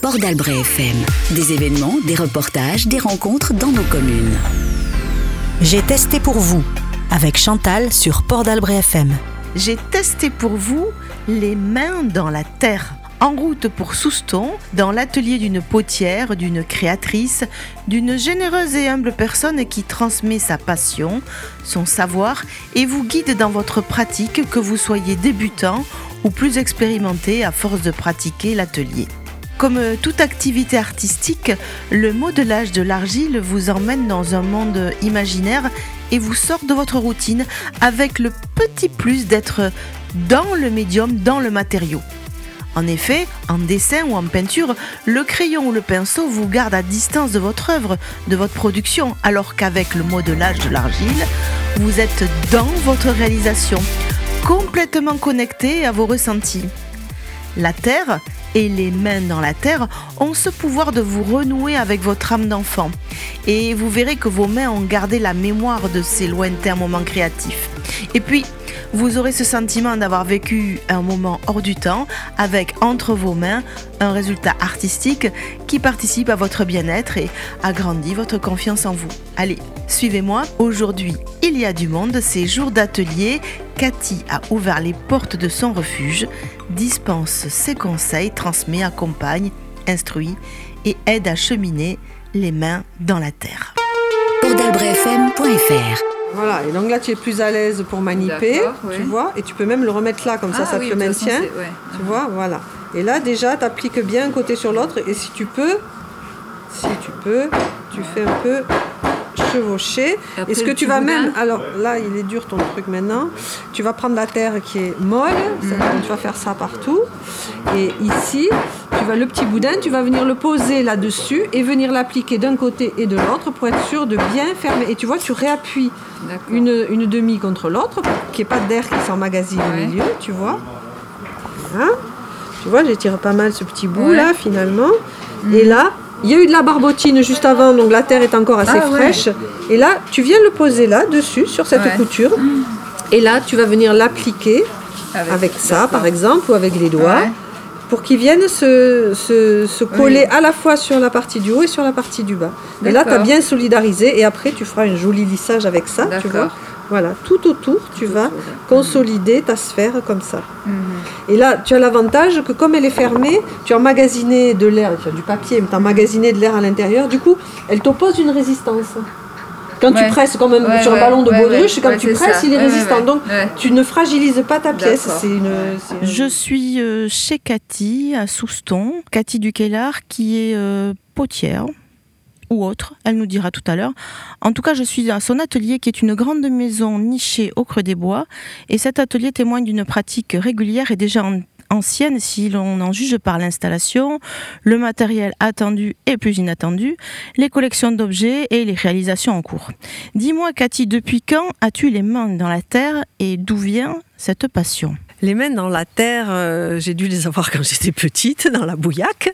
Port d'Albret FM. Des événements, des reportages, des rencontres dans nos communes. J'ai testé pour vous avec Chantal sur Port d'Albret FM. J'ai testé pour vous les mains dans la terre. En route pour Souston, dans l'atelier d'une potière, d'une créatrice, d'une généreuse et humble personne qui transmet sa passion, son savoir et vous guide dans votre pratique, que vous soyez débutant ou plus expérimenté à force de pratiquer l'atelier. Comme toute activité artistique, le modelage de l'argile vous emmène dans un monde imaginaire et vous sort de votre routine avec le petit plus d'être dans le médium, dans le matériau. En effet, en dessin ou en peinture, le crayon ou le pinceau vous garde à distance de votre œuvre, de votre production, alors qu'avec le modelage de l'argile, vous êtes dans votre réalisation, complètement connecté à vos ressentis. La terre et les mains dans la terre ont ce pouvoir de vous renouer avec votre âme d'enfant. Et vous verrez que vos mains ont gardé la mémoire de ces lointains moments créatifs. Et puis, vous aurez ce sentiment d'avoir vécu un moment hors du temps avec entre vos mains un résultat artistique qui participe à votre bien-être et agrandit votre confiance en vous. Allez, suivez-moi. Aujourd'hui, il y a du monde, c'est jour d'atelier. Cathy a ouvert les portes de son refuge, dispense ses conseils, transmet, accompagne, instruit et aide à cheminer les mains dans la terre. Voilà, et donc là tu es plus à l'aise pour maniper, tu vois, et tu peux même le remettre là, comme ça, ah ça te le maintient. tu vois, voilà. Et là déjà, tu appliques bien un côté sur l'autre, et si tu peux, si tu peux, tu fais un peu chevaucher. Et ce que tu vas même, alors là il est dur ton truc maintenant, tu vas prendre la terre qui est molle, mhm. tu vas faire ça partout. Et ici, tu vas le petit boudin, tu vas venir le poser là-dessus et venir l'appliquer d'un côté et de l'autre pour être sûr de bien fermer. Et tu vois, tu réappuies une, une demi contre l'autre, qu'il n'y ait pas d'air qui s'emmagasine au milieu, tu vois. Hein? Tu vois, j'étire pas mal ce petit bout là finalement. Et là, il y a eu de la barbotine juste avant, donc la terre est encore assez ah fraîche. Et là, tu viens le poser là, dessus, sur cette couture. Et là, tu vas venir l'appliquer avec, ça, par exemple, ou avec les doigts, pour qu'il vienne se, se, coller à la fois sur la partie du haut et sur la partie du bas. Et là, tu as bien solidarisé, et après, tu feras un joli lissage avec ça, tu vois. Voilà, tout autour, tu vas consolider ta sphère comme ça. Mhm. Et là, tu as l'avantage que comme elle est fermée, tu as emmagasiné de l'air, tu as du papier, mais tu as emmagasiné de l'air à l'intérieur. Du coup, elle t'oppose une résistance. Quand tu presses comme sur un ballon de baudruche, quand tu presses, il est résistant. Donc, tu ne fragilises pas ta pièce. Une, Je suis euh, chez Cathy à Souston, Cathy Duquelard, qui est euh, potière autre, elle nous dira tout à l'heure. En tout cas, je suis à son atelier qui est une grande maison nichée au creux des bois et cet atelier témoigne d'une pratique régulière et déjà ancienne si l'on en juge par l'installation, le matériel attendu et plus inattendu, les collections d'objets et les réalisations en cours. Dis-moi Cathy, depuis quand as-tu les mains dans la terre et d'où vient cette passion? Les mains dans la terre, euh, j'ai dû les avoir quand j'étais petite, dans la bouillaque.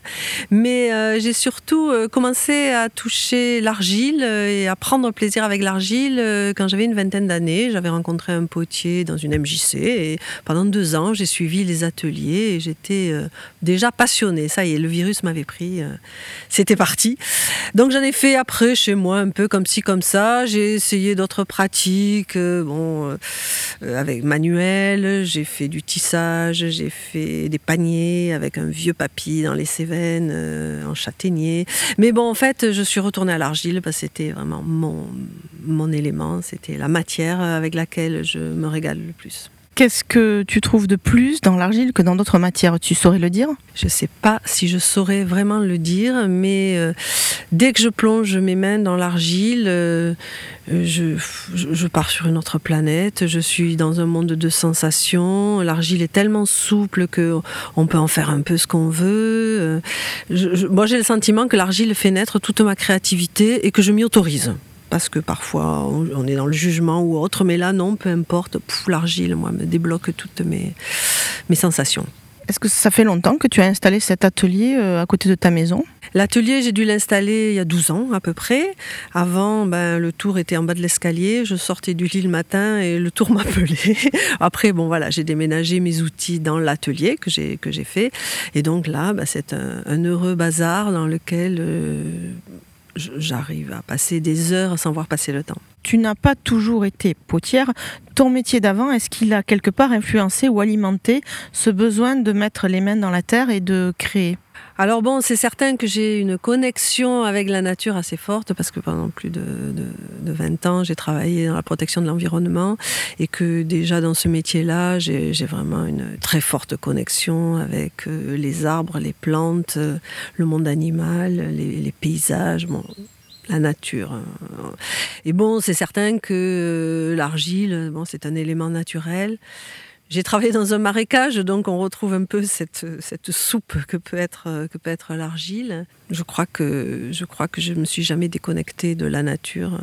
Mais euh, j'ai surtout euh, commencé à toucher l'argile et à prendre plaisir avec l'argile quand j'avais une vingtaine d'années. J'avais rencontré un potier dans une MJC et pendant deux ans, j'ai suivi les ateliers et j'étais déjà passionnée. Ça y est, le virus m'avait pris. C'était parti. Donc j'en ai fait après chez moi un peu comme ci, comme ça. J'ai essayé d'autres pratiques, bon, avec manuel. J'ai fait du tissage, j'ai fait des paniers avec un vieux papy dans les Cévennes, euh, en châtaignier. Mais bon, en fait, je suis retournée à l'argile parce que c'était vraiment mon, mon élément, c'était la matière avec laquelle je me régale le plus. Qu'est-ce que tu trouves de plus dans l'argile que dans d'autres matières? Tu saurais le dire? Je ne sais pas si je saurais vraiment le dire, mais euh, dès que je plonge mes mains dans l'argile, euh, je, pars sur une autre planète. Je suis dans un monde de sensations. L'argile est tellement souple que on peut en faire un peu ce qu'on veut. Euh, moi, j'ai le sentiment que l'argile fait naître toute ma créativité et que je m'y autorise parce que parfois on est dans le jugement ou autre, mais là non, peu importe, l'argile, moi, me débloque toutes mes, mes sensations. Est-ce que ça fait longtemps que tu as installé cet atelier à côté de ta maison? L'atelier, j'ai dû l'installer il y a 12 ans à peu près. Avant, ben, le tour était en bas de l'escalier. Je sortais du lit le matin et le tour m'appelait. Après, bon voilà, j'ai déménagé mes outils dans l'atelier que j'ai que j'ai fait. Et donc là, ben, c'est un, heureux bazar dans lequel euh, j'arrive à passer des heures sans voir passer le temps. Tu n'as pas toujours été potière. Ton métier d'avant, est-ce qu'il a quelque part influencé ou alimenté ce besoin de mettre les mains dans la terre et de créer? Alors bon, c'est certain que j'ai une connexion avec la nature assez forte parce que pendant plus de, 20 ans, j'ai travaillé dans la protection de l'environnement et que déjà dans ce métier-là, j'ai vraiment une très forte connexion avec euh, les arbres, les plantes, euh, le monde animal, les, paysages. La nature. Et bon, c'est certain que euh, l'argile, bon, c'est un élément naturel. J'ai travaillé dans un marécage, donc on retrouve un peu cette, cette soupe que peut être, que peut être l'argile. Je crois que je crois que je me suis jamais déconnectée de la nature.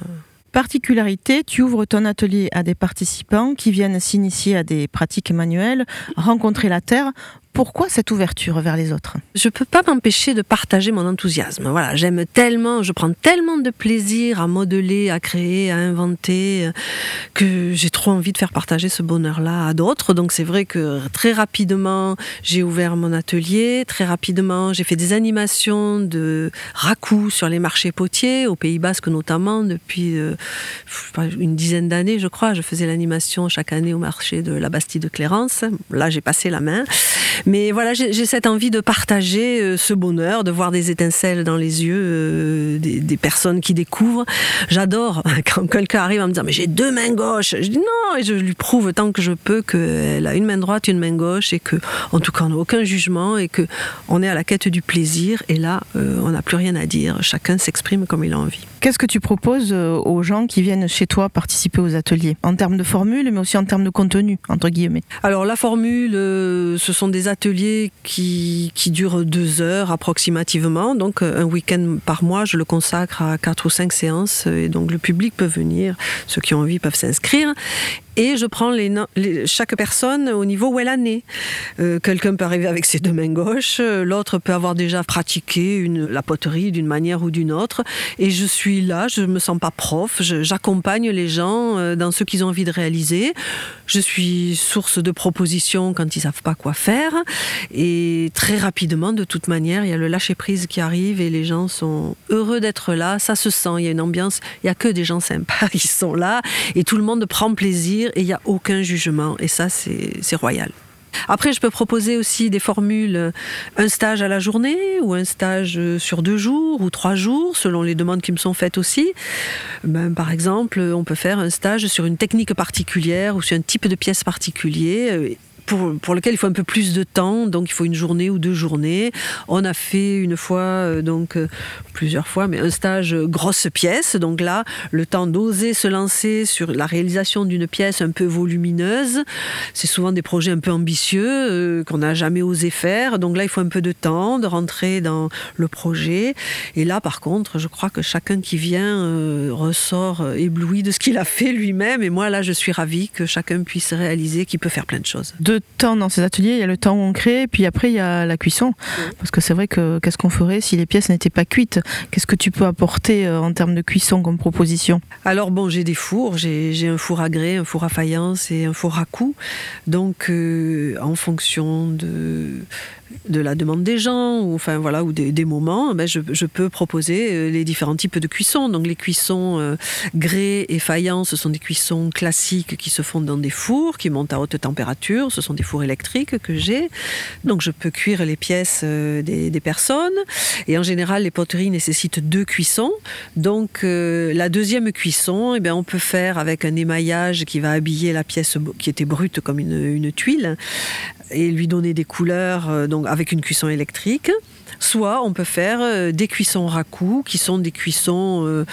Particularité, tu ouvres ton atelier à des participants qui viennent s'initier à des pratiques manuelles, rencontrer la terre pourquoi cette ouverture vers les autres? Je ne peux pas m'empêcher de partager mon enthousiasme. Voilà, j'aime tellement, je prends tellement de plaisir à modeler, à créer, à inventer, euh, que j'ai trop envie de faire partager ce bonheur-là à d'autres. Donc c'est vrai que très rapidement, j'ai ouvert mon atelier. Très rapidement, j'ai fait des animations de raku sur les marchés potiers, au Pays Basque notamment, depuis euh, une dizaine d'années, je crois. Je faisais l'animation chaque année au marché de la Bastille de Clérance. Là, j'ai passé la main. Mais voilà, j'ai cette envie de partager euh, ce bonheur, de voir des étincelles dans les yeux euh, des, personnes qui découvrent. J'adore quand quelqu'un arrive à me dire mais j'ai deux mains gauches. Je dis non et je lui prouve tant que je peux qu'elle a une main droite, une main gauche et que en tout cas on n'a aucun jugement et que on est à la quête du plaisir et là euh, on n'a plus rien à dire. Chacun s'exprime comme il a envie. Qu'est-ce que tu proposes aux gens qui viennent chez toi participer aux ateliers? En termes de formule mais aussi en termes de contenu entre guillemets Alors la formule, ce sont des ateliers qui, qui durent deux heures approximativement. Donc euh, un week-end par mois, je le consacre à quatre ou cinq séances et donc le public peut venir, ceux qui ont envie peuvent s'inscrire et je prends chaque personne au niveau où elle en est. Euh, quelqu'un peut arriver avec ses deux mains gauches, l'autre peut avoir déjà pratiqué la poterie d'une manière ou d'une autre, et je suis là, je ne me sens pas prof, j'accompagne les gens euh, dans ce qu'ils ont envie de réaliser. Je suis source de propositions quand ils savent pas quoi faire, et très rapidement, de toute manière, il y a le lâcher prise qui arrive et les gens sont heureux d'être là. Ça se sent, il y a une ambiance, il y a que des gens sympas qui sont là, et tout le monde prend plaisir et il n'y a aucun jugement. Et ça, c'est royal. Après, je peux proposer aussi des formules, euh, un stage à la journée ou un stage euh, sur deux jours ou trois jours, selon les demandes qui me sont faites aussi. Ben, par exemple, on peut faire un stage sur une technique particulière ou sur un type de pièce particulier euh, pour, pour, lequel il faut un peu plus de temps, donc il faut une journée ou deux journées. On a fait une fois, euh, donc euh, plusieurs fois, mais un stage grosse pièce. Donc là, le temps d'oser se lancer sur la réalisation d'une pièce un peu volumineuse. C'est souvent des projets un peu ambitieux euh, qu'on n'a jamais osé faire. Donc là, il faut un peu de temps de rentrer dans le projet. Et là, par contre, je crois que chacun qui vient ressort ébloui de ce qu'il a fait lui-même. Et moi, là, je suis ravie que chacun puisse réaliser qu'il peut faire plein de choses temps dans ces ateliers. Il y a le temps où on crée, puis après il y a la cuisson. Parce que c'est vrai que qu'est-ce qu'on ferait si les pièces n'étaient pas cuites? Qu'est-ce que tu peux apporter euh, en termes de cuisson comme proposition? Alors bon, j'ai des fours. J'ai un four à grès, un four à faïence et un four à coups. Donc euh, en fonction de de la demande des gens ou enfin voilà ou des, moments, ben je, peux proposer euh, les différents types de cuissons. Donc les cuissons euh, grès et faïence, ce sont des cuissons classiques qui se font dans des fours qui montent à haute température. Ce sont des fours électriques que j'ai. Donc je peux cuire les pièces euh, des, personnes. Et en général, les poteries nécessitent deux cuissons. Donc la deuxième cuisson, eh bien, on peut faire avec un émaillage qui va habiller la pièce qui était brute comme une, tuile et lui donner des couleurs avec une cuisson électrique. Soit on peut faire euh, des cuissons raku, qui sont des cuissons euh,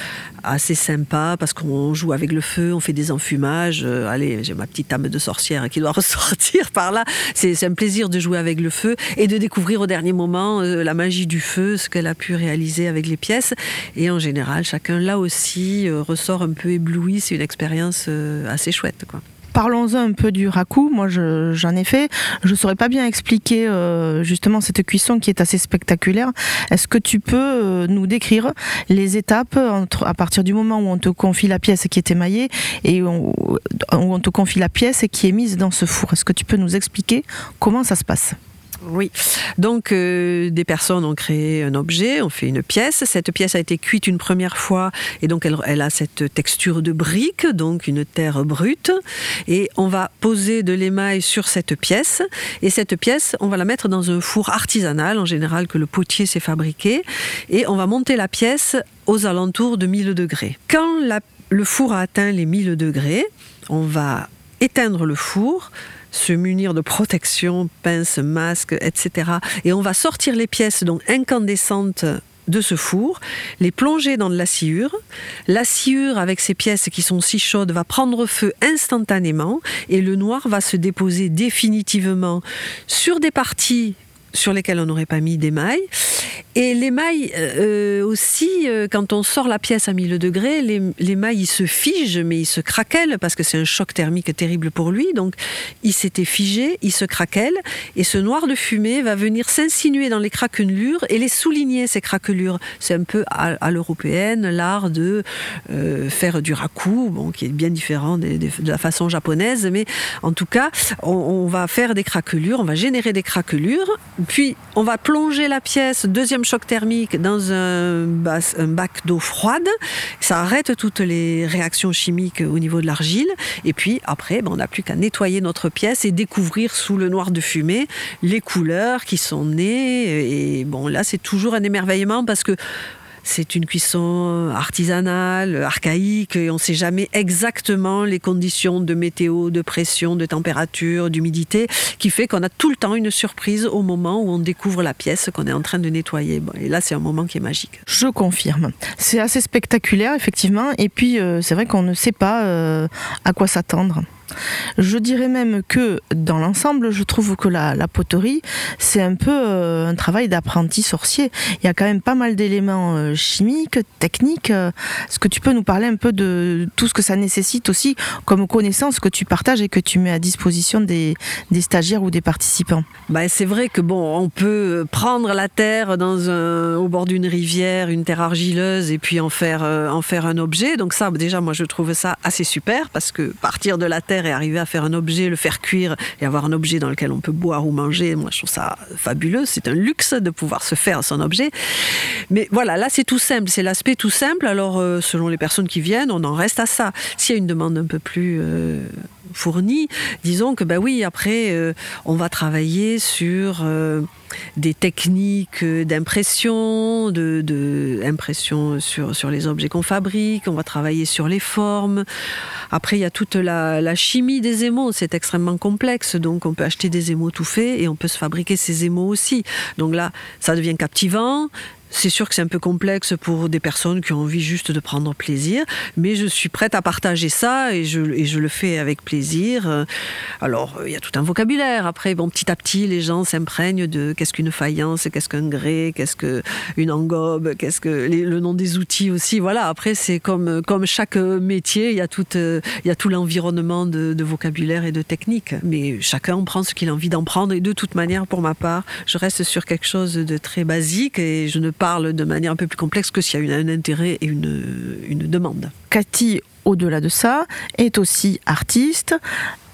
assez sympas parce qu'on joue avec le feu, on fait des enfumages. allez, j'ai ma petite âme de sorcière qui doit ressortir par là. C'est un plaisir de jouer avec le feu et de découvrir au dernier moment la magie du feu, ce qu'elle a pu réaliser avec les pièces. Et en général, chacun là aussi ressort un peu ébloui. C'est une expérience assez chouette. Quoi. Parlons un peu du raku. Moi, j'en ai fait. Je saurais pas bien expliquer euh, justement cette cuisson qui est assez spectaculaire. Est-ce que tu peux euh, nous décrire les étapes entre, à partir du moment où on te confie la pièce qui est émaillée et où on te confie la pièce qui est mise dans ce four? Est-ce que tu peux nous expliquer comment ça se passe? Oui. Donc, euh, des personnes ont créé un objet, ont fait une pièce. Cette pièce a été cuite une première fois et donc elle, a cette texture de brique, donc une terre brute. Et on va poser de l'émail sur cette pièce. Et cette pièce, on va la mettre dans un four artisanal, en général que le potier s'est fabriqué. Et on va monter la pièce aux alentours de 1000 degrés. Quand le four a atteint les 1000 degrés, on va éteindre le four se munir de protection, pince, masque, etc. Et on va sortir les pièces donc incandescentes de ce four, les plonger dans de la sciure. La sciure, avec ces pièces qui sont si chaudes, va prendre feu instantanément et le noir va se déposer définitivement sur des parties sur lesquelles on n'aurait pas mis d'émail et l'émail euh, aussi, euh, quand on sort la pièce à 1000 degrés, l'émail il se fige, mais il se craquelle parce que c'est un choc thermique terrible pour lui. Donc il s'était figé, il se craquelle, et ce noir de fumée va venir s'insinuer dans les craquelures et les souligner ces craquelures. C'est un peu à, l'européenne l'art de euh, faire du raku, bon, qui est bien différent de, la façon japonaise, mais en tout cas, on va faire des craquelures, on va générer des craquelures, puis on va plonger la pièce deuxième choc thermique dans un, bac d'eau froide, ça arrête toutes les réactions chimiques au niveau de l'argile. Et puis après, ben, on n'a plus qu'à nettoyer notre pièce et découvrir sous le noir de fumée les couleurs qui sont nées. Et bon, là, c'est toujours un émerveillement parce que c'est une cuisson artisanale, archaïque, et on ne sait jamais exactement les conditions de météo, de pression, de température, d'humidité, qui fait qu'on a tout le temps une surprise au moment où on découvre la pièce qu'on est en train de nettoyer. et là, c'est un moment qui est magique. Je confirme. C'est assez spectaculaire, effectivement, et puis euh, c'est vrai qu'on ne sait pas euh, à quoi s'attendre. Je dirais même que dans l'ensemble, je trouve que la, poterie, c'est un peu euh, un travail d'apprenti sorcier. Il y a quand même pas mal d'éléments euh, chimiques, techniques. Est-ce que tu peux nous parler un peu de tout ce que ça nécessite aussi comme connaissance que tu partages et que tu mets à disposition des, stagiaires ou des participants bah, C'est vrai que bon, on peut prendre la terre dans un, au bord d'une rivière, une terre argileuse, et puis en faire, euh, en faire un objet. Donc ça, déjà, moi, je trouve ça assez super parce que partir de la terre et arriver à faire un objet, le faire cuire et avoir un objet dans lequel on peut boire ou manger, moi je trouve ça fabuleux. C'est un luxe de pouvoir se faire son objet. Mais voilà, là c'est tout simple, c'est l'aspect tout simple. Alors euh, selon les personnes qui viennent, on en reste à ça. S'il y a une demande un peu plus euh, fournie, disons que bah oui, après euh, on va travailler sur des techniques d'impression, de, sur, sur les objets qu'on fabrique, on va travailler sur les formes. Après, il y a toute la, chimie des émaux, c'est extrêmement complexe, donc on peut acheter des émaux tout faits et on peut se fabriquer ces émaux aussi. Donc là, ça devient captivant, c'est sûr que c'est un peu complexe pour des personnes qui ont envie juste de prendre plaisir, mais je suis prête à partager ça et je, le fais avec plaisir. Alors, il y a tout un vocabulaire. Après, bon, petit à petit, les gens s'imprègnent de qu'est-ce qu'une faïence, qu'est-ce qu'un grès, qu'est-ce qu'une engobe, qu'est-ce que le nom des outils aussi. Voilà, après, c'est comme, comme chaque métier, il y a tout, a tout l'environnement de, vocabulaire et de technique. Mais chacun en prend ce qu'il a envie d'en prendre et de toute manière, pour ma part, je reste sur quelque chose de très basique et je ne parle de manière un peu plus complexe que s'il y a un intérêt et une, une demande. Cathy, au-delà de ça, est aussi artiste.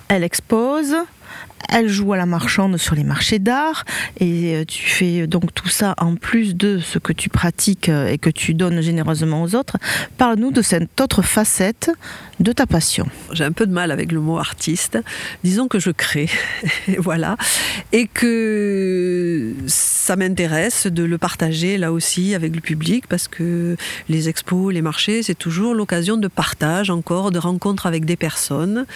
Elle expose, elle joue à la marchande sur les marchés d'art et euh, tu fais donc tout ça en plus de ce que tu pratiques euh, et que tu donnes généreusement aux autres. Parle-nous de cette autre facette de ta passion. J'ai un peu de mal avec le mot artiste. Disons que je crée, voilà, et que ça m'intéresse de le partager là aussi avec le public parce que les expos, les marchés, c'est toujours l'occasion de partage encore, de rencontres avec des personnes.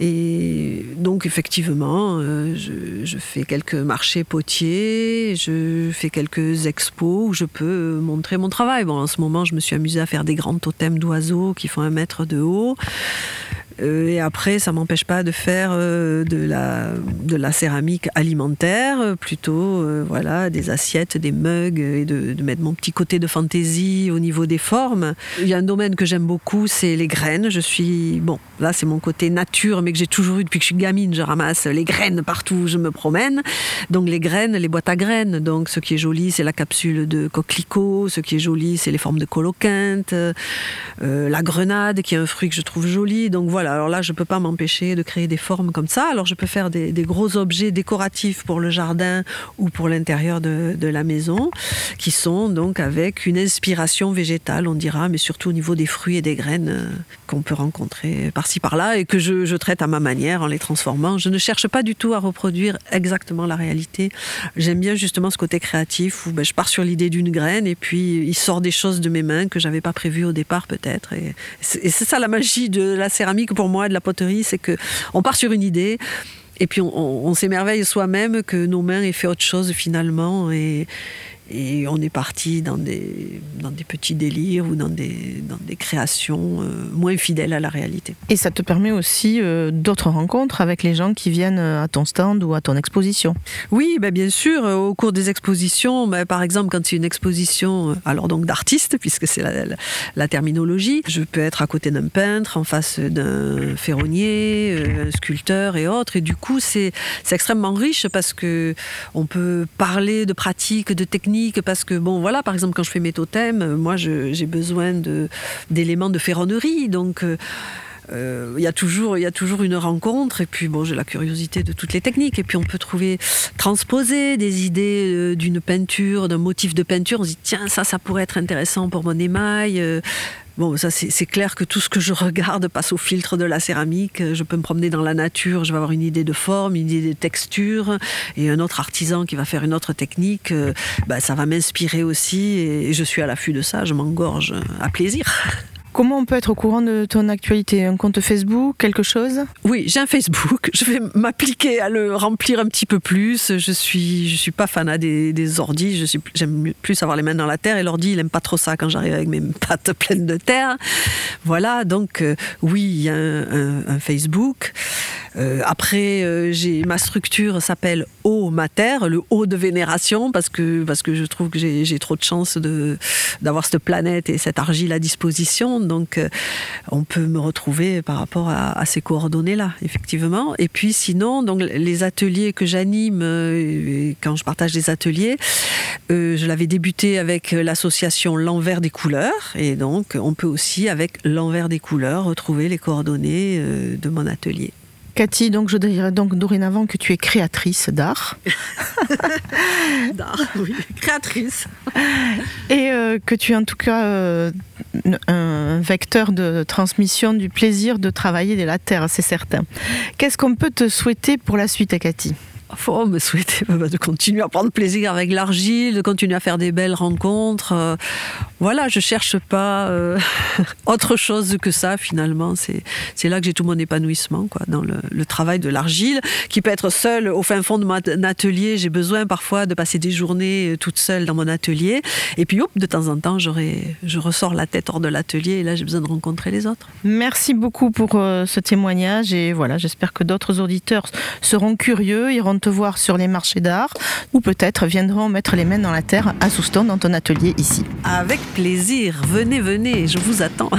Et donc effectivement, euh, je, fais quelques marchés potiers, je fais quelques expos où je peux montrer mon travail. Bon, en ce moment, je me suis amusée à faire des grands totems d'oiseaux qui font un mètre de haut. Euh, et après, ça m'empêche pas de faire euh, de, la, de la céramique alimentaire, plutôt voilà, des assiettes, des mugs, et de, de, mettre mon petit côté de fantaisie au niveau des formes. Il y a un domaine que j'aime beaucoup, c'est les graines. Je suis, bon, là c'est mon côté nature, mais que j'ai toujours eu depuis que je suis gamine. Je ramasse les graines partout où je me promène. Donc les graines, les boîtes à graines. Donc ce qui est joli, c'est la capsule de coquelicot. Ce qui est joli, c'est les formes de coloquinte. la grenade, qui est un fruit que je trouve joli. Donc voilà alors là, je ne peux pas m'empêcher de créer des formes comme ça. Alors je peux faire des, gros objets décoratifs pour le jardin ou pour l'intérieur de, la maison, qui sont donc avec une inspiration végétale, on dira, mais surtout au niveau des fruits et des graines euh, qu'on peut rencontrer par-ci par-là et que je, traite à ma manière en les transformant. Je ne cherche pas du tout à reproduire exactement la réalité. J'aime bien justement ce côté créatif où ben, je pars sur l'idée d'une graine et puis il sort des choses de mes mains que j'avais pas prévues au départ peut-être. Et c'est ça la magie de la céramique pour moi, de la poterie, c'est que on part sur une idée. Et puis on, s'émerveille soi-même que nos mains aient fait autre chose finalement. Et, et on est parti dans des, dans des petits délires ou dans des, dans des créations euh, moins fidèles à la réalité. Et ça te permet aussi euh, d'autres rencontres avec les gens qui viennent euh, à ton stand ou à ton exposition Oui, ben bien sûr. Au cours des expositions, ben par exemple, quand c'est une exposition alors donc d'artistes, puisque c'est la, la, terminologie, je peux être à côté d'un peintre, en face d'un ferronnier, un sculpteur et autres. Et du coup, c'est extrêmement riche parce que on peut parler de pratiques, de techniques parce que, bon, voilà, par exemple, quand je fais mes totems, euh, moi, j'ai besoin d'éléments de, ferronnerie. Donc. Euh, euh, il y, a toujours, il y a toujours une rencontre et puis bon j'ai la curiosité de toutes les techniques et puis on peut trouver transposer des idées d'une peinture d'un motif de peinture on se dit tiens ça ça pourrait être intéressant pour mon émail Bon, ça c'est clair que tout ce que je regarde passe au filtre de la céramique. Je peux me promener dans la nature, je vais avoir une idée de forme, une idée de texture, et un autre artisan qui va faire une autre technique, euh, bah, ça va m'inspirer aussi, et je suis à l'affût de ça, je m'engorge à plaisir. Comment on peut être au courant de ton actualité? Un compte Facebook, quelque chose? Oui, j'ai un Facebook. Je vais m'appliquer à le remplir un petit peu plus. Je suis, je suis pas fanat des, des ordis. J'aime plus avoir les mains dans la terre et l'ordi, il aime pas trop ça quand j'arrive avec mes pattes pleines de terre. Voilà, donc euh, oui, il y a un, Facebook. Euh, après, euh, ma structure s'appelle Haut Mater, le haut de vénération, parce que parce que je trouve que j'ai trop de chance de d'avoir cette planète et cette argile à disposition. Donc, euh, on peut me retrouver par rapport à, ces coordonnées-là, effectivement. Et puis, sinon, donc, les ateliers que j'anime, euh, quand je partage des ateliers, euh, je l'avais débuté avec l'association L'Envers des couleurs. Et donc, on peut aussi, avec L'Envers des couleurs, retrouver les coordonnées de mon atelier. Cathy, donc je dirais donc dorénavant que tu es créatrice d'art. d'art, oui, créatrice. Et euh, que tu es en tout cas euh, un vecteur de transmission du plaisir de travailler de la terre, c'est certain. Qu'est-ce qu'on peut te souhaiter pour la suite, Cathy? Faut me souhaiter de continuer à prendre plaisir avec l'argile, de continuer à faire des belles rencontres. Euh, voilà, je cherche pas euh, autre chose que ça finalement. C'est là que j'ai tout mon épanouissement, quoi, dans le, travail de l'argile, qui peut être seul au fin fond de mon atelier. J'ai besoin parfois de passer des journées euh, toute seule dans mon atelier. Et puis, hop, de temps en temps, je ressors la tête hors de l'atelier et là, j'ai besoin de rencontrer les autres. Merci beaucoup pour ce témoignage et voilà, j'espère que d'autres auditeurs seront curieux, iront te voir sur les marchés d'art ou peut-être viendront mettre les mains dans la terre à Souston dans ton atelier ici. Avec plaisir, venez, venez, je vous attends.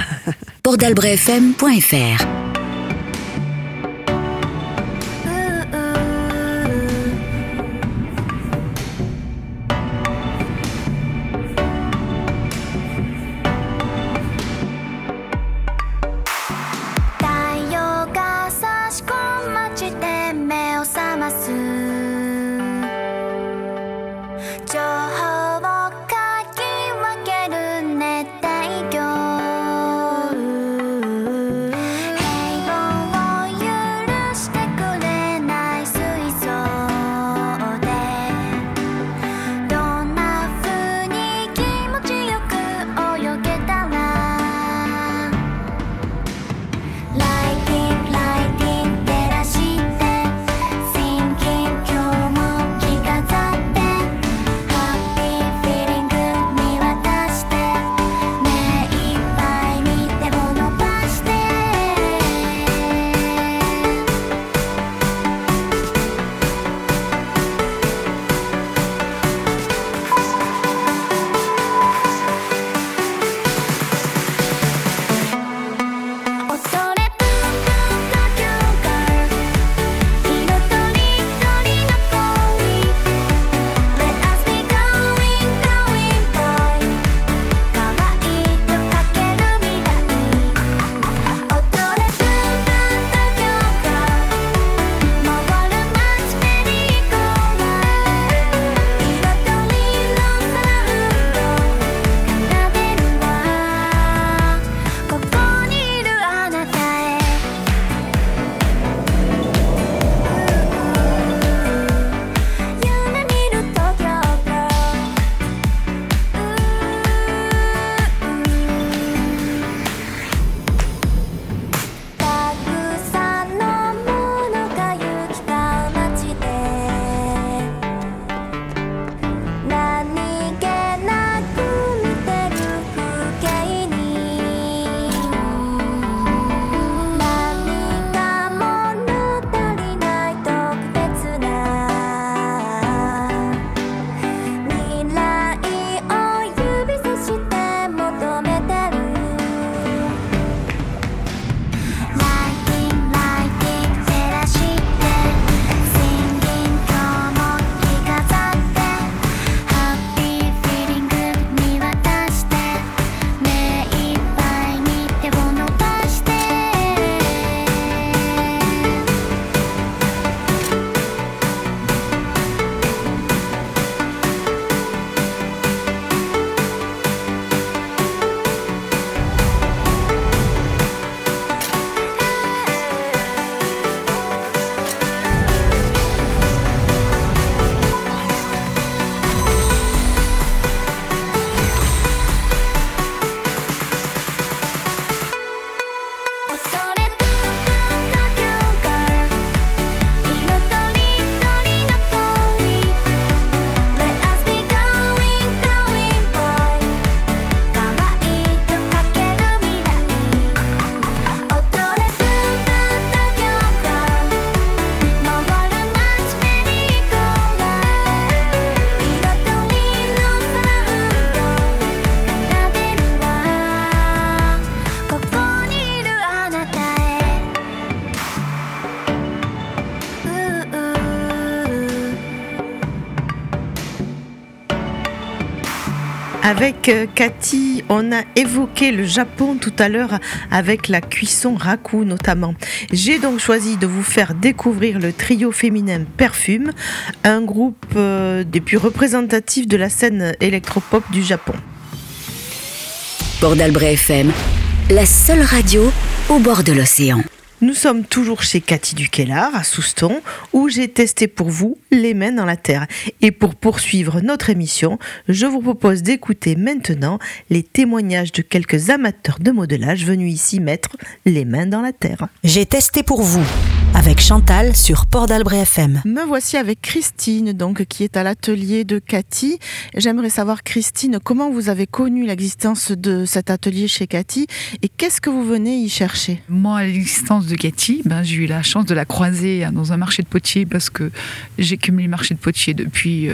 Avec euh, Cathy, on a évoqué le Japon tout à l'heure avec la cuisson raku notamment. J'ai donc choisi de vous faire découvrir le trio féminin Perfume, un groupe euh, des plus représentatifs de la scène électropop du Japon. Port FM, la seule radio au bord de l'océan. Nous sommes toujours chez Cathy Duquelard à Souston où j'ai testé pour vous les mains dans la terre. Et pour poursuivre notre émission, je vous propose d'écouter maintenant les témoignages de quelques amateurs de modelage venus ici mettre les mains dans la terre. J'ai testé pour vous avec Chantal sur Port d'Albret FM. Me voici avec Christine, donc qui est à l'atelier de Cathy. J'aimerais savoir, Christine, comment vous avez connu l'existence de cet atelier chez Cathy et qu'est-ce que vous venez y chercher? Moi, l'existence de Cathy, ben, j'ai eu la chance de la croiser hein, dans un marché de potier parce que j'ai cumulé le marché de potier depuis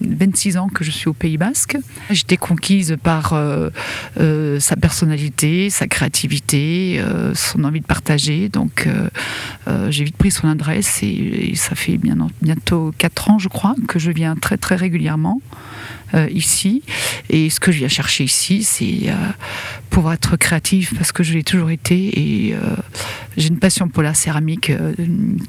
26 euh, ans que je suis au Pays Basque. J'étais conquise par euh, euh, sa personnalité, sa créativité, son envie de partager. Donc, j'ai vite pris son adresse et, ça fait bientôt 4 ans, je crois, que je viens très très régulièrement. Euh, ici. Et ce que je viens chercher ici, c'est euh, pouvoir être créatif parce que je l'ai toujours été et euh, j'ai une passion pour la céramique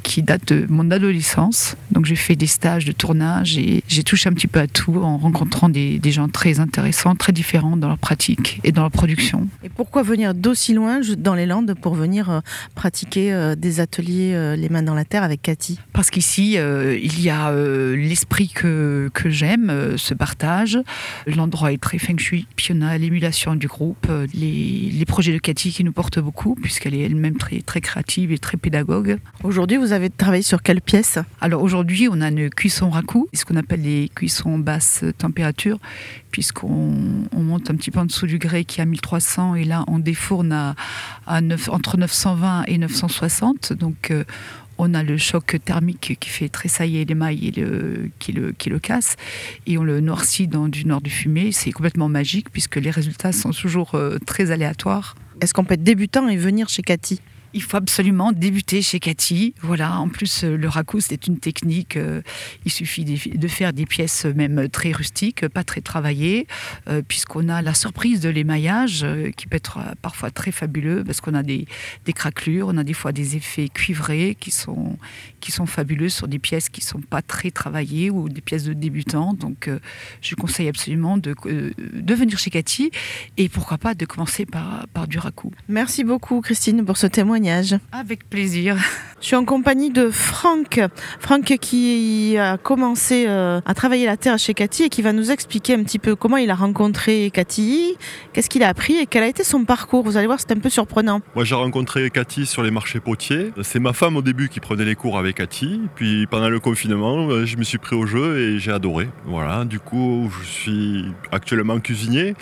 qui date de mon adolescence. Donc j'ai fait des stages de tournage et j'ai touché un petit peu à tout en rencontrant des, des, gens très intéressants, très différents dans leur pratique et dans leur production. Et pourquoi venir d'aussi loin dans les Landes pour venir pratiquer des ateliers les mains dans la terre avec Cathy? Parce qu'ici, il y a l'esprit que, que j'aime, ce partage L'endroit est très feng shui, puis on a l'émulation du groupe, euh, les, projets de Cathy qui nous portent beaucoup, puisqu'elle est elle-même très, très créative et très pédagogue. Aujourd'hui, vous avez travaillé sur quelle pièce? Alors aujourd'hui, on a une cuisson raku, ce qu'on appelle les cuissons basse température, puisqu'on monte un petit peu en dessous du grès qui est à 1300, et là on défourne à, entre 920 et 960. Donc euh, on a le choc thermique qui fait tressailler l'émail et qui, le, qui le casse, et on le noircit dans du nord du fumé. C'est complètement magique puisque les résultats sont toujours euh, très aléatoires. Est-ce qu'on peut être débutant et venir chez Cathy? Il faut absolument débuter chez Cathy. Voilà, en plus, euh, le raku, c'est une technique. Euh, il suffit de faire des pièces même très rustiques, pas très travaillées, euh, puisqu'on a la surprise de l'émaillage qui peut être parfois très fabuleux, parce qu'on a des, des, craquelures, on a des fois des effets cuivrés qui sont, qui sont fabuleux sur des pièces qui ne sont pas très travaillées ou des pièces de débutants. Donc, je conseille absolument de, de venir chez Cathy et pourquoi pas de commencer par, par du raku. Merci beaucoup, Christine, pour ce témoignage. Avec plaisir. Je suis en compagnie de Franck. Franck qui a commencé euh, à travailler la terre chez Cathy et qui va nous expliquer un petit peu comment il a rencontré Cathy, qu'est-ce qu'il a appris et quel a été son parcours. Vous allez voir, c'est un peu surprenant. Moi, j'ai rencontré Cathy sur les marchés potiers. C'est ma femme au début qui prenait les cours avec Cathy. Puis pendant le confinement, euh, je me suis pris au jeu et j'ai adoré. Voilà, du coup, je suis actuellement cuisinier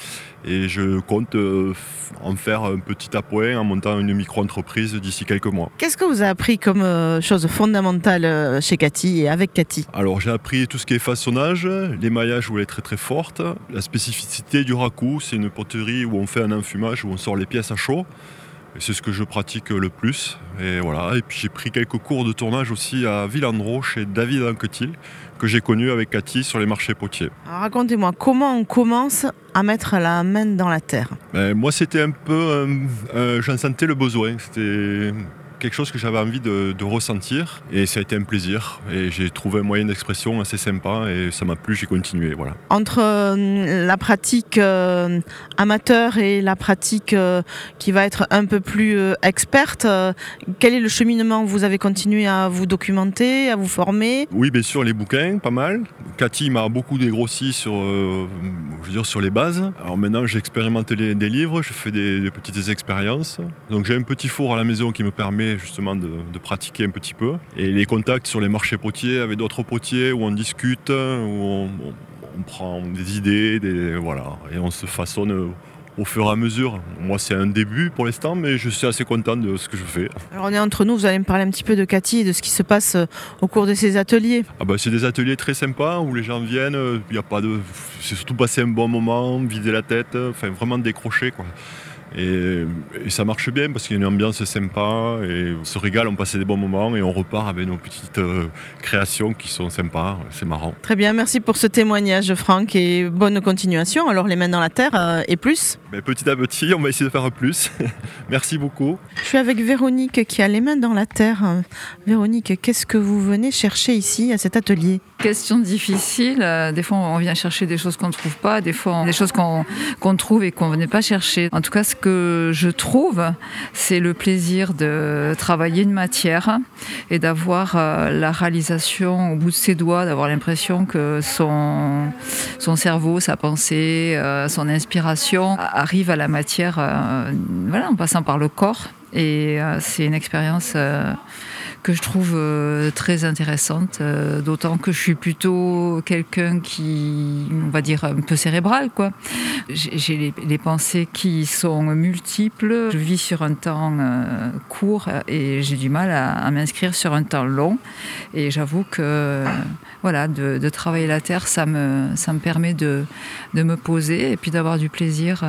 et je compte euh, en faire un petit appoint en montant une micro-entreprise d'ici quelques mois. Qu'est-ce que vous avez appris comme euh, chose fondamentale chez Cathy et avec Cathy? Alors j'ai appris tout ce qui est façonnage, l'émaillage où elle est très très forte, la spécificité du raku, c'est une poterie où on fait un enfumage, où on sort les pièces à chaud. C'est ce que je pratique le plus. Et voilà. Et puis j'ai pris quelques cours de tournage aussi à Villandreau chez David Anquetil, que j'ai connu avec Cathy sur les marchés potiers. Racontez-moi, comment on commence à mettre la main dans la terre? Ben, Moi, c'était un peu. Euh, euh, j'en sentais le besoin. C'était quelque chose que j'avais envie de, ressentir et ça a été un plaisir et j'ai trouvé un moyen d'expression assez sympa et ça m'a plu, j'ai continué. Voilà. Entre euh, la pratique euh, amateur et la pratique euh, qui va être un peu plus experte, quel est le cheminement Vous avez continué à vous documenter, à vous former? Oui, bien sûr, les bouquins, pas mal. Cathy m'a beaucoup dégrossi sur, je veux dire, sur les bases. Alors maintenant, j'expérimente des livres, je fais des petites expériences. Donc j'ai un petit four à la maison qui me permet justement de, pratiquer un petit peu. Et les contacts sur les marchés potiers avec d'autres potiers où on discute, où on, prend des idées, des, voilà, et on se façonne au fur et à mesure. Moi, c'est un début pour l'instant, mais je suis assez content de ce que je fais. Alors, on est entre nous, vous allez me parler un petit peu de Cathy et de ce qui se passe euh, au cours de ces ateliers. Ah bah, c'est des ateliers très sympas où les gens viennent, il a pas de. C'est surtout passer un bon moment, vider la tête, enfin vraiment décrocher. Quoi. Et, ça marche bien parce qu'il y a une ambiance sympa et on se régale, on passe des bons moments et on repart avec nos petites euh, créations qui sont sympas. C'est marrant. Très bien, merci pour ce témoignage, Franck, et bonne continuation. Alors, les mains dans la terre euh, et plus ben, Petit à petit, on va essayer de faire plus. merci beaucoup. Je suis avec Véronique qui a les mains dans la terre. Véronique, qu'est-ce que vous venez chercher ici à cet atelier? Question difficile. Euh, des fois, on vient chercher des choses qu'on ne trouve pas, des fois, des choses qu'on trouve et qu'on ne venait pas chercher. En tout cas, ce que je trouve, c'est le plaisir de travailler une matière et d'avoir euh, la réalisation au bout de ses doigts, d'avoir l'impression que son, son cerveau, sa pensée, euh, son inspiration arrive à la matière voilà, en passant par le corps. Et c'est une expérience que je trouve euh, très intéressante, euh, d'autant que je suis plutôt quelqu'un qui, on va dire, un peu cérébral. quoi. J'ai les, pensées qui sont multiples. Je vis sur un temps euh, court et j'ai du mal à, m'inscrire sur un temps long. Et j'avoue que voilà, de, travailler la terre, ça me, ça me permet de, de me poser et puis d'avoir du plaisir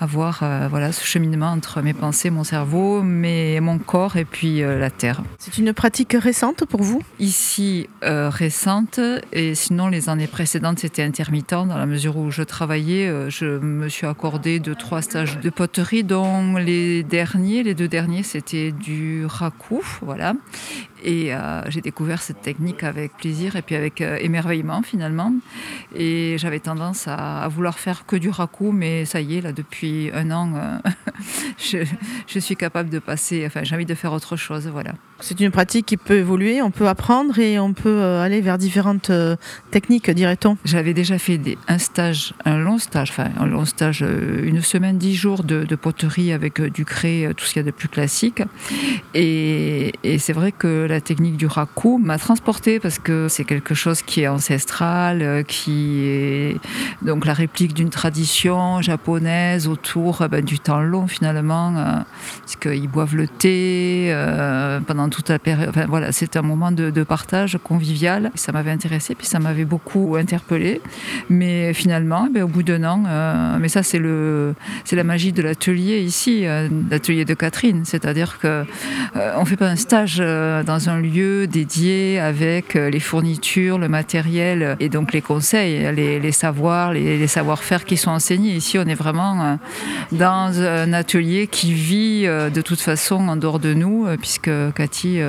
avoir euh, voilà, ce cheminement entre mes pensées, mon cerveau, mes, mon corps et puis euh, la terre. C'est une pratique récente pour vous? Ici, euh, récente, et sinon les années précédentes, c'était intermittent dans la mesure où je travaillais. je me suis accordé deux, trois stages de poterie, dont les derniers, les deux derniers, c'était du raku, voilà. Et j'ai découvert cette technique avec plaisir et puis avec émerveillement finalement. Et j'avais tendance à, vouloir faire que du raku, mais ça y est, là depuis un an, euh, je, suis capable de passer, enfin j'ai envie de faire autre chose, voilà. C'est une pratique qui peut évoluer, on peut apprendre et on peut aller vers différentes techniques, dirait-on. J'avais déjà fait des, un stage, un long stage, enfin un long stage, une semaine, dix jours de, poterie avec du craie, tout ce qu'il y a de plus classique. Et, et c'est vrai que la technique du raku m'a transporté parce que c'est quelque chose qui est ancestral, euh, qui est donc la réplique d'une tradition japonaise autour euh, ben, du temps long finalement, euh, parce qu'ils boivent le thé pendant toute la période. Voilà, c'est un moment de, partage convivial. Ça m'avait intéressé, puis ça m'avait beaucoup interpellé. Mais finalement, ben, au bout d'un an, mais ça c'est le, c'est la magie de l'atelier ici, l'atelier de Catherine, c'est-à-dire que on fait pas un stage dans un lieu dédié avec euh, les fournitures, le matériel et donc les conseils, les, savoirs, les, savoir-faire qui sont enseignés. Ici, on est vraiment euh, dans un atelier qui vit euh, de toute façon en dehors de nous, puisque Cathy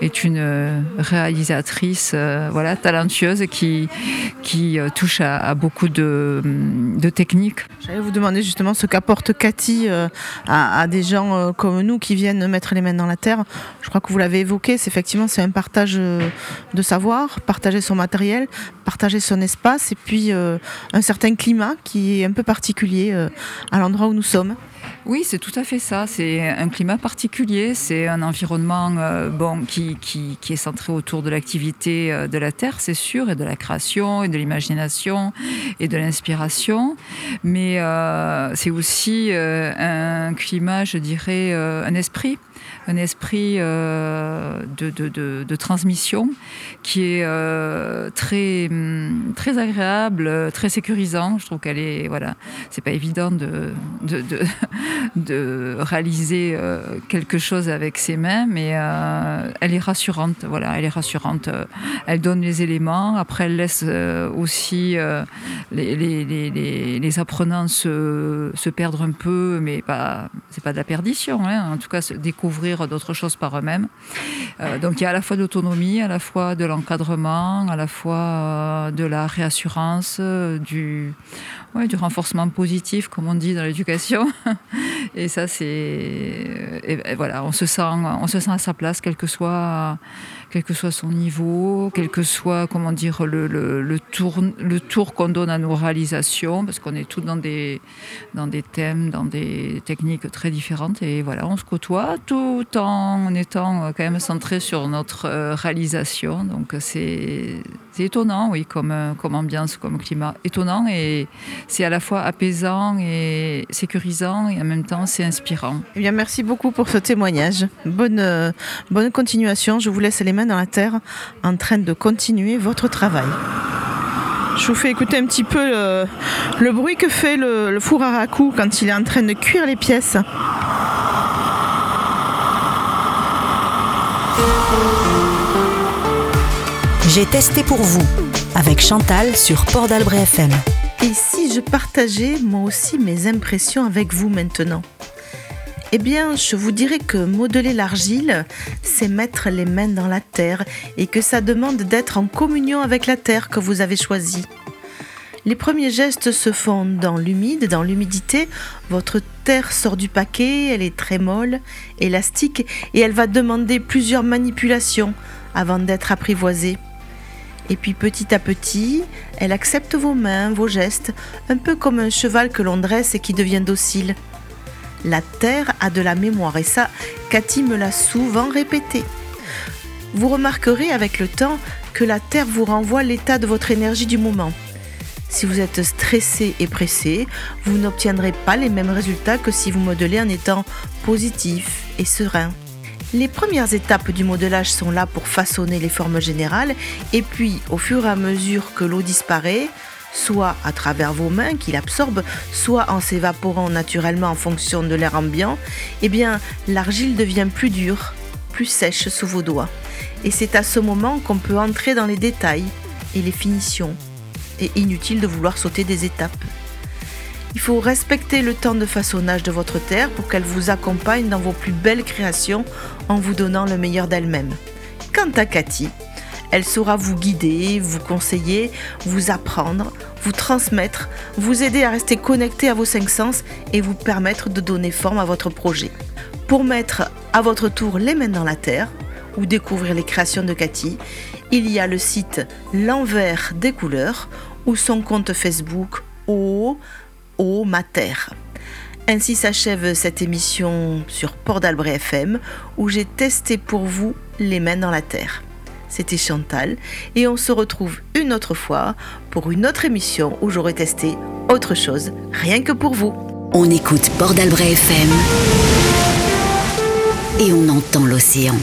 est une euh, réalisatrice euh, voilà, talentueuse qui, qui euh, touche à, beaucoup de, de techniques. J'allais vous demander justement ce qu'apporte Cathy à, des gens comme nous qui viennent mettre les mains dans la terre. Je crois que vous l'avez évoqué, c'est effectivement c'est un partage de savoir, partager son matériel, partager son espace et puis un certain climat qui est un peu particulier à l'endroit où nous sommes. Oui, c'est tout à fait ça. C'est un climat particulier, c'est un environnement euh, bon, qui, est centré autour de l'activité euh, de la Terre, c'est sûr, et de la création, et de l'imagination, et de l'inspiration. Mais euh, c'est aussi un climat, je dirais, un esprit un esprit euh, de, transmission qui est euh, très, hum, très agréable, très sécurisant. Je trouve qu'elle est, voilà, c'est pas évident de, de, réaliser euh, quelque chose avec ses mains, mais elle est rassurante. Voilà, elle est rassurante. Elle donne les éléments. Après, elle laisse aussi les, les, les, les, apprenants se, se, perdre un peu, mais pas, c'est pas de la perdition. Hein. En tout cas, se découvrir d'autres choses par eux-mêmes. Euh, donc il y a à la fois de l'autonomie, à la fois de l'encadrement, à la fois euh, de la réassurance, euh, du, du renforcement positif, comme on dit dans l'éducation. Et ça, c'est. voilà, on se, sent, on se sent à sa place, quel que soit quel que soit son niveau, quel que soit, comment dire, le, le, tour, le tour qu'on donne à nos réalisations, parce qu'on est tous dans des, dans des thèmes, dans des techniques très différentes. Et voilà, on se côtoie tout en étant quand même centré sur notre euh, réalisation. Donc c'est étonnant, oui, comme, comme ambiance, comme climat. Étonnant et c'est à la fois apaisant et sécurisant et en même temps c'est inspirant. Eh bien, merci beaucoup pour ce témoignage. Bonne, euh, bonne continuation. Je vous laisse les mains dans la terre en train de continuer votre travail. Je vous fais écouter un petit peu le, bruit que fait le, le four à raku quand il est en train de cuire les pièces. J'ai testé pour vous avec Chantal sur Port d'Albret FM. Et si je partageais moi aussi mes impressions avec vous maintenant? Eh bien, je vous dirais que modeler l'argile, c'est mettre les mains dans la terre et que ça demande d'être en communion avec la terre que vous avez choisie. Les premiers gestes se font dans l'humide, dans l'humidité. Votre terre sort du paquet, elle est très molle, élastique, et elle va demander plusieurs manipulations avant d'être apprivoisée. Et puis petit à petit, elle accepte vos mains, vos gestes, un peu comme un cheval que l'on dresse et qui devient docile. La terre a de la mémoire et ça, Cathy me l'a souvent répété. Vous remarquerez avec le temps que la terre vous renvoie l'état de votre énergie du moment. Si vous êtes stressé et pressé, vous n'obtiendrez pas les mêmes résultats que si vous modelez en étant positif et serein. Les premières étapes du modelage sont là pour façonner les formes générales et puis au fur et à mesure que l'eau disparaît, soit à travers vos mains qui l'absorbent, soit en s'évaporant naturellement en fonction de l'air ambiant, eh bien l'argile devient plus dure, plus sèche sous vos doigts. Et c'est à ce moment qu'on peut entrer dans les détails et les finitions. Et inutile de vouloir sauter des étapes. Il faut respecter le temps de façonnage de votre terre pour qu'elle vous accompagne dans vos plus belles créations en vous donnant le meilleur d'elle-même. Quant à Cathy, elle saura vous guider, vous conseiller, vous apprendre, vous transmettre, vous aider à rester connecté à vos cinq sens et vous permettre de donner forme à votre projet. Pour mettre à votre tour les mains dans la terre ou découvrir les créations de Cathy, il y a le site L'envers des couleurs ou son compte Facebook au au Mater. Ainsi s'achève cette émission sur Port d'Albret FM où j'ai testé pour vous les mains dans la terre. C'était Chantal et on se retrouve une autre fois pour une autre émission où j'aurai testé autre chose, rien que pour vous. On écoute Port d'Albret FM et on entend l'océan.